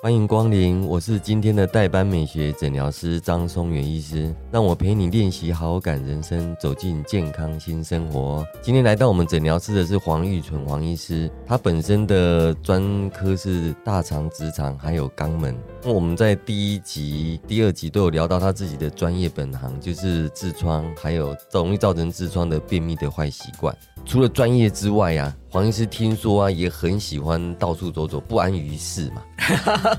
欢迎光临，我是今天的代班美学诊疗师张松元医师，让我陪你练习好感人生，走进健康新生活。今天来到我们诊疗室的是黄玉纯黄医师，他本身的专科是大肠、直肠还有肛门。我们在第一集、第二集都有聊到他自己的专业本行，就是痔疮，还有容易造成痔疮的便秘的坏习惯。除了专业之外啊，黄医师听说啊，也很喜欢到处走走，不安于世嘛。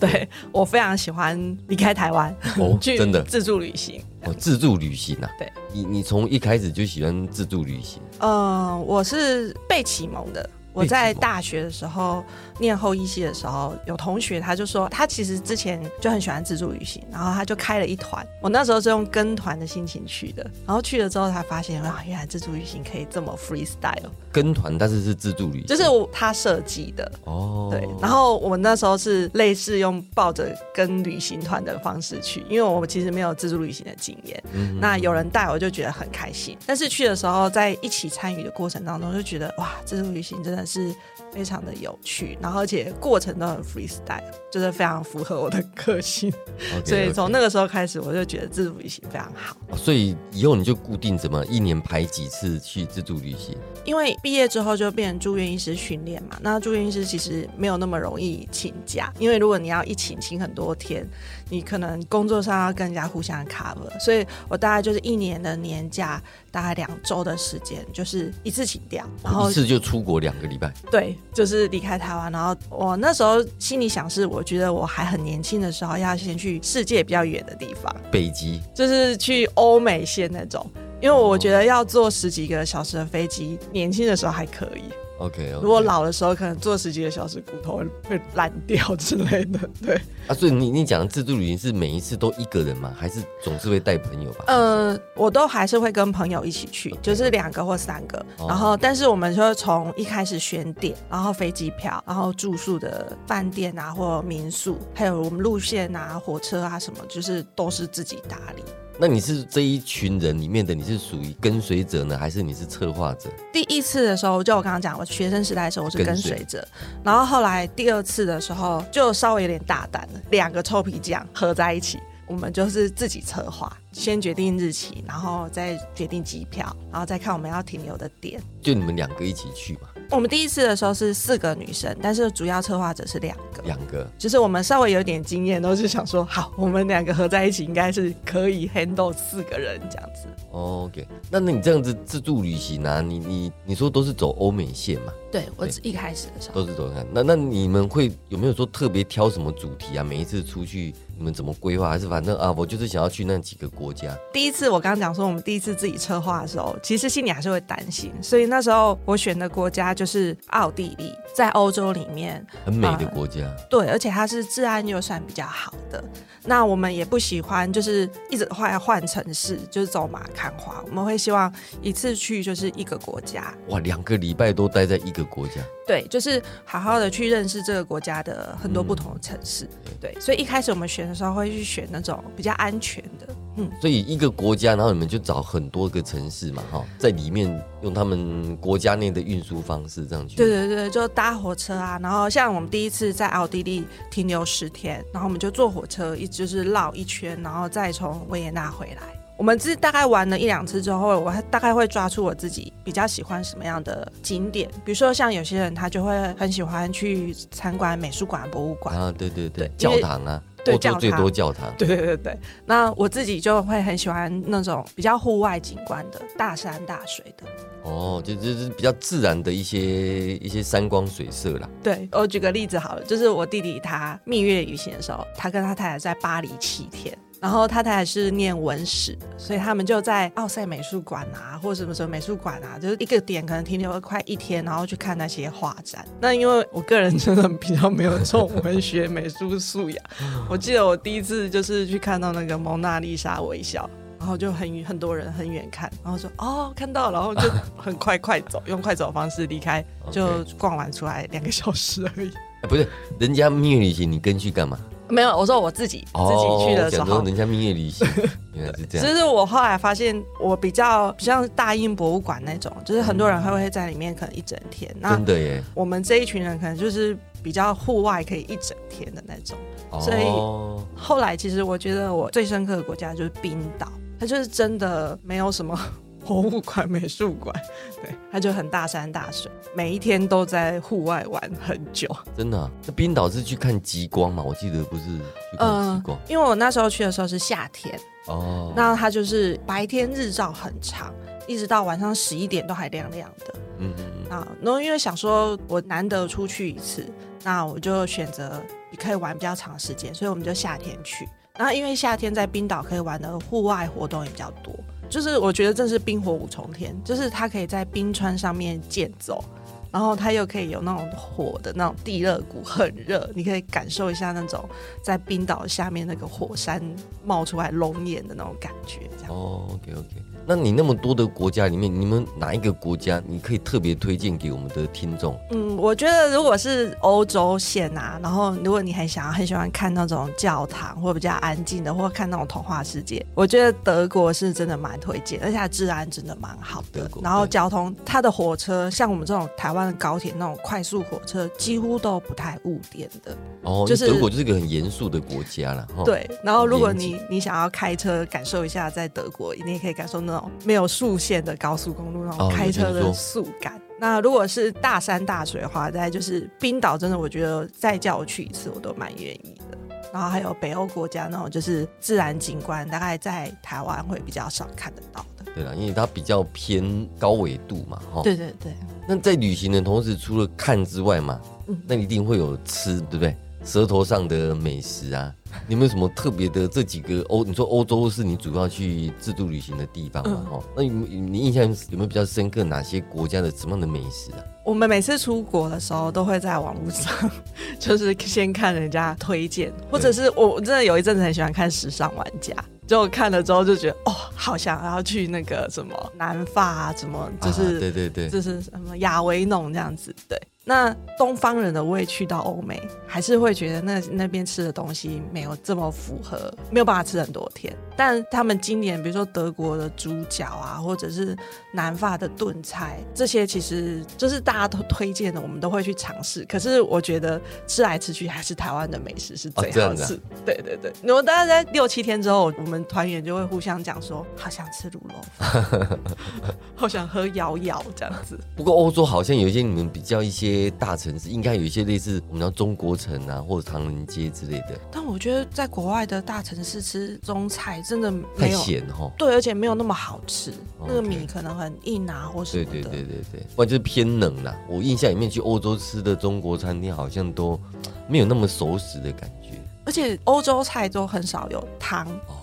对我非常喜欢离开台湾哦 去真的自助旅行。哦，自助旅行啊？对，你你从一开始就喜欢自助旅行，嗯，我是被启蒙的。我在大学的时候念后一系的时候，有同学他就说，他其实之前就很喜欢自助旅行，然后他就开了一团。我那时候是用跟团的心情去的，然后去了之后才发现哇，原来自助旅行可以这么 freestyle，跟团但是是自助旅行，就是我他设计的。哦，对，然后我们那时候是类似用抱着跟旅行团的方式去，因为我们其实没有自助旅行的经验。嗯那有人带我就觉得很开心，但是去的时候在一起参与的过程当中，就觉得哇，自助旅行真的是非常的有趣，然后而且过程都很 freestyle，就是非常符合我的个性所以从那个时候开始，我就觉得自助旅行非常好。哦所以以后你就固定怎么一年排几次去自助旅行？因为毕业之后就变成住院医师训练嘛，那住院医师其实没有那么容易请假，因为如果你要一请请很多天，你可能工作上要跟人家互相 cover，所以我大概就是一年的年假，大概两周的时间，就是一次请掉，然后一次就出国两个礼拜，对，就是离开台湾，然后我那时候心里想是，我觉得我还很年轻的时候，要先去世界比较远的地方，北极就是去欧美线那种。因为我觉得要坐十几个小时的飞机，年轻的时候还可以，OK，, 如果老的时候可能坐十几个小时，骨头会会烂掉之类的。对，啊，所以你你讲的自助旅行是每一次都一个人吗？还是总是会带朋友吧？呃，我都还是会跟朋友一起去，就是两个或三个。哦然后，但是我们就会从一开始选点，然后飞机票，然后住宿的饭店啊，或民宿，还有我们路线啊、火车啊什么，就是都是自己打理。那你是这一群人里面的，你是属于跟随者呢，还是你是策划者？第一次的时候，就我刚刚讲，我学生时代的时候我是跟随者，然后后来第二次的时候就稍微有点大胆了，两个臭皮匠合在一起，我们就是自己策划，先决定日期，然后再决定机票，然后再看我们要停留的点。就你们两个一起去嘛？我们第一次的时候是四个女生，但是主要策划者是两个。两个就是我们稍微有点经验，都是想说，好，我们两个合在一起应该是可以 handle 四个人这样子。哦 OK，那那你这样子自助旅行啊，你你你说都是走欧美线嘛？对我对一开始的时候，都是走看。那那你们会有没有说特别挑什么主题啊？每一次出去你们怎么规划？还是反正啊，我就是想要去那几个国家。第一次我刚刚讲说，我们第一次自己策划的时候，其实心里还是会担心，所以那时候我选的国家就是奥地利，在欧洲里面，很美的国家，对，而且它是治安又算比较好的。那我们也不喜欢就是一直换换城市，就是走马看花，我们会希望一次去就是一个国家，哇，两个礼拜都待在一个国家，对，就是好好的去认识这个国家的很多不同的城市。对，所以一开始我们选的时候会去选那种比较安全的，嗯，所以一个国家，然后你们就找很多个城市嘛，哈，在里面用他们国家内的运输方式这样去。对对对，就搭火车啊，然后像我们第一次在奥地利停留十天，然后我们就坐火车一直就是绕一圈，然后再从维也纳回来。我们是大概玩了一两次之后，我还大概会抓出我自己比较喜欢什么样的景点，比如说像有些人他就会很喜欢去参观美术馆、博物馆。啊，对对对，对教堂啊，对欧洲最多教堂。对对对对，那我自己就会很喜欢那种比较户外景观的，大山大水的。哦，就就是比较自然的一些一些山光水色啦。对我举个例子好了，就是我弟弟他蜜月旅行的时候，他跟他太太在巴黎七天。然后他太太是念文史，所以他们就在奥赛美术馆啊，或者什么什么美术馆啊，就是一个点可能停留了快一天，然后去看那些画展。那因为我个人真的比较没有这种文学美术素养，我记得我第一次就是去看到那个蒙娜丽莎微笑，然后就很很多人很远看，然后说哦看到了，然后就很快快走，用快走的方式离开，就逛完出来两个小时而已。哎不是人家蜜月旅行，你跟去干嘛？没有，我说我自己、自己去的时候。讲说人家蜜月旅行，原来是这样。就是我后来发现，我比较比像大英博物馆那种，就是很多人还会在里面可能一整天。那真的耶，我们这一群人可能就是比较户外，可以一整天的那种。所以哦，后来其实我觉得我最深刻的国家就是冰岛，它就是真的没有什么博物馆、美术馆，对，它就很大山大水，每一天都在户外玩很久。真的啊、那冰岛是去看极光嘛？我记得不是去看极光、因为我那时候去的时候是夏天，哦。那它就是白天日照很长，一直到晚上十一点都还亮亮的。嗯嗯嗯，啊，然后因为想说我难得出去一次，那我就选择可以玩比较长时间，所以我们就夏天去。然后因为夏天在冰岛可以玩的户外活动也比较多，就是我觉得这是冰火五重天，就是他可以在冰川上面健走。然后它又可以有那种火的那种地热谷，很热，你可以感受一下那种在冰岛下面那个火山冒出来龙眼的那种感觉，这样。哦，OK OK。那你那么多的国家里面，你们哪一个国家你可以特别推荐给我们的听众？嗯，我觉得如果是欧洲线啊，然后如果你很想要很喜欢看那种教堂或比较安静的，或看那种童话世界，我觉得德国是真的蛮推荐，而且它治安真的蛮好的。然后交通，它的火车像我们这种台湾的高铁那种快速火车，几乎都不太误点的。哦，就是德国就是一个很严肃的国家了，哈。对，然后如果你你想要开车感受一下在德国，你也可以感受那种没有速线的高速公路那哦种开车的速感。那如果是大山大水的话，在就是冰岛，真的我觉得再叫我去一次，我都蛮愿意的。然后还有北欧国家那种就是自然景观，大概在台湾会比较少看得到的。对了，因为它比较偏高纬度嘛，哈。对对对，那在旅行的同时，除了看之外嘛，嗯那一定会有吃，对不对？舌头上的美食啊，你有没有什么特别的？这几个欧，你说欧洲是你主要去自助旅行的地方嘛？嗯哈、那你你印象有没有比较深刻哪些国家的什么样的美食啊？我们每次出国的时候，都会在网络上，就是先看人家推荐，或者是我我真的有一阵子很喜欢看《时尚玩家》，就看了之后就觉得哦，好想要去那个什么南法啊，什么就是、啊、对对对，就是什么亚维农这样子。对，那东方人的胃去到欧美，还是会觉得那那边吃的东西没有这么符合，没有办法吃很多天。但他们今年比如说德国的猪脚啊，或者是南法的炖菜，这些其实就是大家都推荐的，我们都会去尝试。可是我觉得吃来吃去还是台湾的美食是最好吃。对对对，然后大家在六七天之后，我们团员就会互相讲说，好想吃卤肉饭，好想喝摇摇这样子。不过欧洲好像有一些你们比较一些大城市，应该有一些类似我们叫中国城啊，或者唐人街之类的，但我觉得在国外的大城市吃中菜真的太咸哈。对，而且没有那么好吃，那个米可能很硬啊，或什么的。对对对对对，或者就是偏冷啦。我印象里面去欧洲吃的中国餐厅好像都没有那么熟食的感觉而且欧洲菜都很少有汤，哦，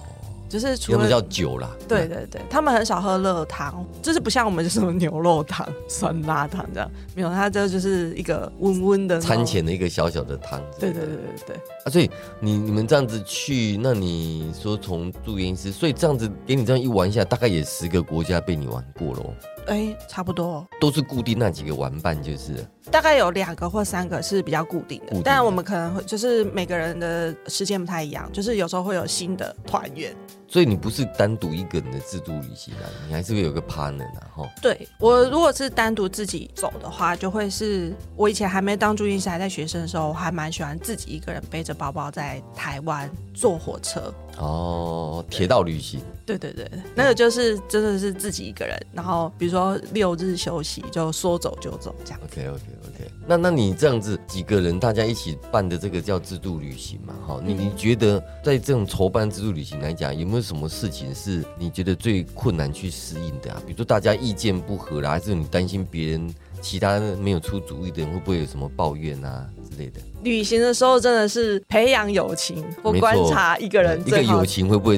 就是除他们叫了。酒啦。对对对，他们很少喝热汤，就是不像我们什么牛肉汤、酸辣汤这样，没有，它这就是一个温温的餐。前的一个小小的汤。对对对对对，啊，所以你你们这样子去，那你说从住院医师，所以这样子给你这样一玩一下，大概也十个国家被你玩过喽，哎，差不多，都是固定那几个玩伴就是。大概有两个或三个是比较固定的，固定的但我们可能会就是每个人的时间不太一样，就是有时候会有新的团员。所以你不是单独一个人的自助旅行啊，你还是会有个 partner 啊，哈。对我如果是单独自己走的话，就会是我以前还没当住院医师，还在学生的时候，我还蛮喜欢自己一个人背着包包在台湾坐火车。哦，铁道旅行，对对对，那个就是真的是自己一个人，然后比如说六日休息就说走就走这样。OK OK OK，那那你这样子几个人大家一起办的这个叫自助旅行嘛？哈，你你觉得在这种筹办自助旅行来讲，有没有有什么事情是你觉得最困难去适应的啊？比如说大家意见不合啦，还是你担心别人其他没有出主意的人会不会有什么抱怨啊之之类的。旅行的时候真的是培养友情或观察一个人一个友情会不会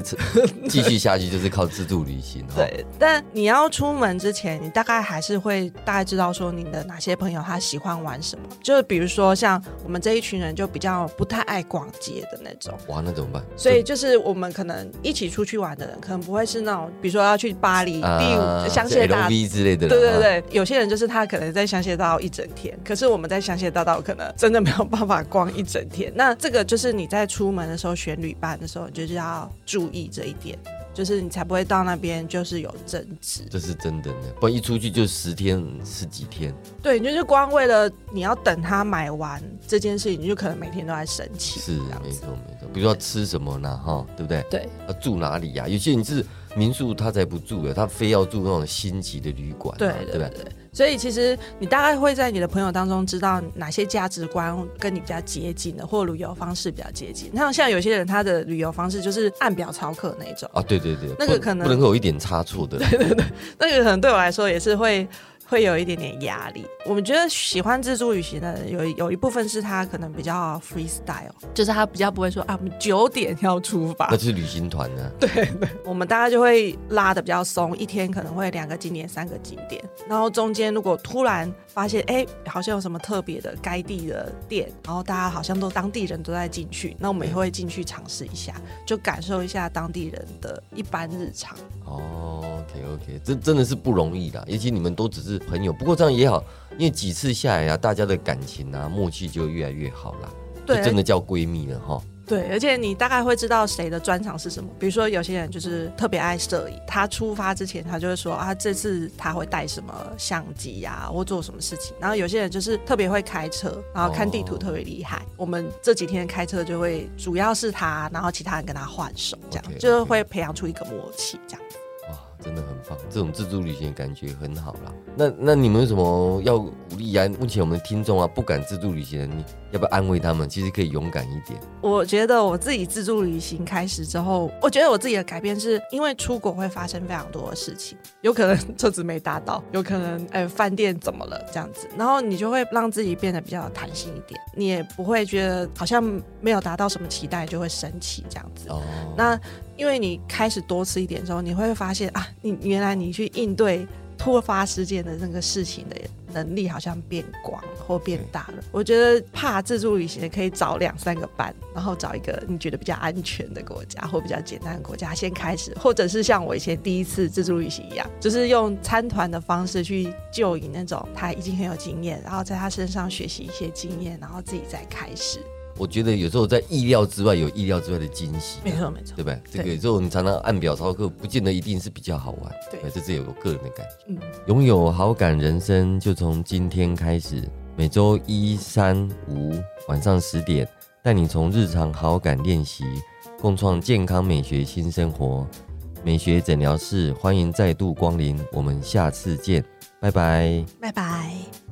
继续下去，就是靠自助旅行。哈，对，但你要出门之前，你大概还是会大概知道说你的哪些朋友他喜欢玩什么。就是比如说像我们这一群人就比较不太爱逛街的那种，哇，那怎么办？所以就是我们可能一起出去玩的人，可能不会是那种比如说要去巴黎、第啊五香榭大。之类的，对对，对，有些人就是他可能在香榭大道一整天，可是我们在香榭大道可能真的没有办法逛一整天。那这个就是你在出门的时候选旅伴的时候，你就是要注意这一点，就是你才不会到那边就是有争执。这是真的呢，不然一出去就十天十几天。对，你就是光为了你要等他买完这件事情，你就可能每天都在生气。是没错。没错，比如说吃什么呢？哈，对不对？对要住哪里呀、有些人是民宿，他才不住的，他非要住那种星级的旅馆嘛，对对不对？对对，所以其实你大概会在你的朋友当中知道哪些价值观跟你比较接近的，或旅游方式比较接近。像像有些人他的旅游方式就是按表操课那种，啊，对对对，那个可能不能够有一点差错的，对对对那个可能对我来说也是会。会有一点点压力。我们觉得喜欢自助旅行的人，有有一部分是他可能比较 freestyle，就是他比较不会说啊，我们九点要出发。那，是旅行团呢。对、我们大概就会拉的比较松，一天可能会两个景点、三个景点，然后中间如果突然发现，哎，好像有什么特别的该地的店，然后大家好像都当地人都在进去，那我们也会进去尝试一下，就感受一下当地人的一般日常。哦，OK OK，这真的是不容易的，尤其你们都只是朋友，不过这样也好，因为几次下来啊，大家的感情啊默契就越来越好啦，就对真的叫闺蜜了哈。对，而且你大概会知道谁的专长是什么。比如说，有些人就是特别爱摄影，他出发之前他就会说啊，这次他会带什么相机呀、或做什么事情。然后有些人就是特别会开车，然后看地图哦特别厉害。我们这几天开车就会主要是他，然后其他人跟他换手，这样就是会培养出一个默契，这样。真的很棒，这种自助旅行的感觉很好啦。那那你们有什么要鼓励啊？目前我们听众啊，不敢自助旅行的，你要不要安慰他们？其实可以勇敢一点。我觉得我自己自助旅行开始之后，我觉得我自己的改变是因为出国会发生非常多的事情，有可能车子没搭到，有可能哎饭店怎么了这样子，然后你就会让自己变得比较有弹性一点，你也不会觉得好像没有达到什么期待就会生气这样子。哦，那因为你开始多吃一点之后，你会发现啊，你原来你去应对突发事件的那个事情的能力好像变广或变大了。我觉得怕自助旅行的可以找两三个班，然后找一个你觉得比较安全的国家或比较简单的国家先开始，或者是像我以前第一次自助旅行一样，就是用参团的方式去就以那种他已经很有经验，然后在他身上学习一些经验，然后自己再开始。我觉得有时候在意料之外有意料之外的惊喜，没错没错对，不对？这个有时候你常常按表操课，不见得一定是比较好玩。对这是有我个人的感觉。嗯，拥有好感人生，就从今天开始。每周一、三、五晚上十点，带你从日常好感练习，共创健康美学新生活。美学诊疗室欢迎再度光临，我们下次见，拜拜。拜拜。